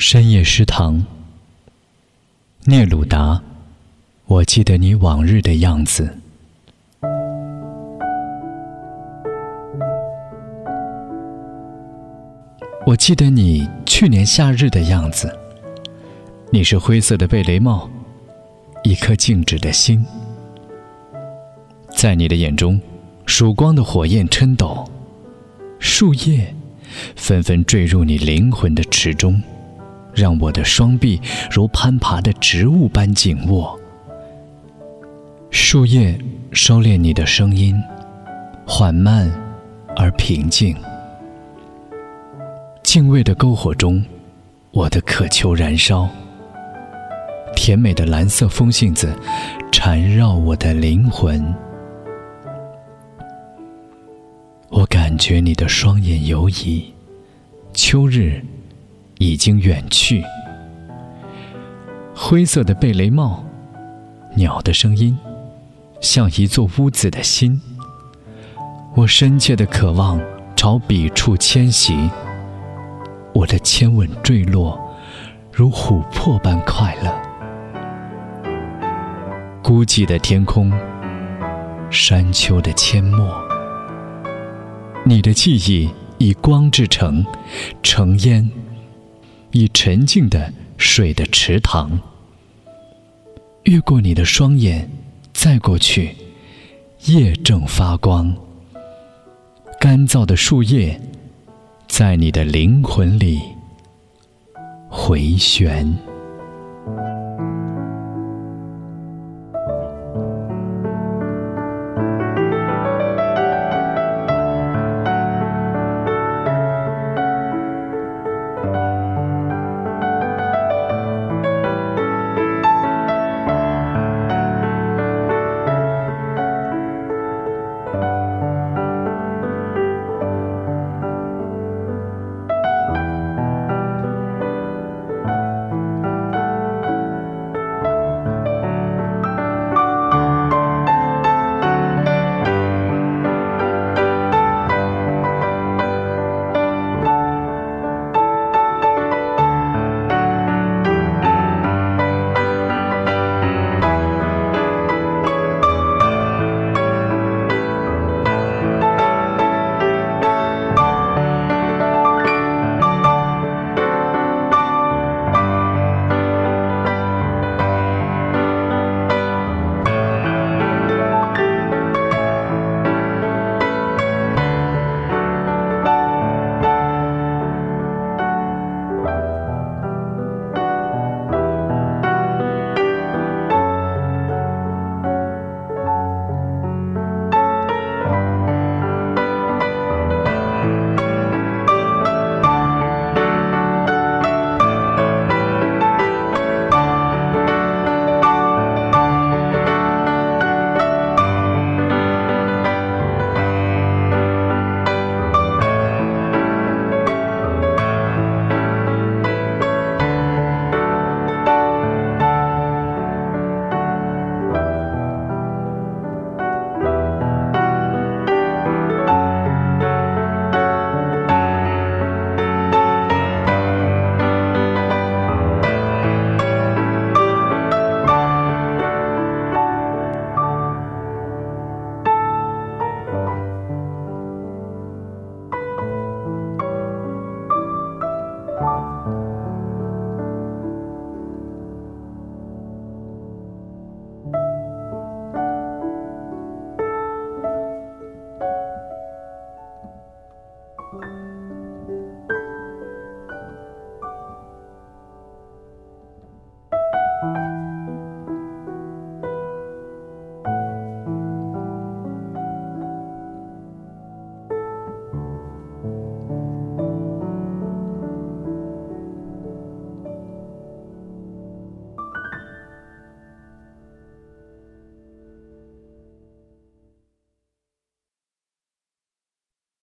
深夜食堂，聂鲁达，我记得你往日的样子。我记得你去年夏日的样子。你是灰色的贝雷帽，一颗静止的心，在你的眼中，曙光的火焰颤抖，树叶纷纷坠入你灵魂的池中。让我的双臂如攀爬的植物般紧握。树叶收敛你的声音，缓慢而平静。敬畏的篝火中，我的渴求燃烧。甜美的蓝色风信子缠绕我的灵魂。我感觉你的双眼游移。秋日。已经远去。灰色的贝雷帽，鸟的声音，像一座屋子的心。我深切的渴望朝彼处迁徙。我的亲吻坠落，如琥珀般快乐。孤寂的天空，山丘的阡陌。你的记忆以光制成，成烟。以沉静的水的池塘，越过你的双眼，再过去，夜正发光。干燥的树叶，在你的灵魂里回旋。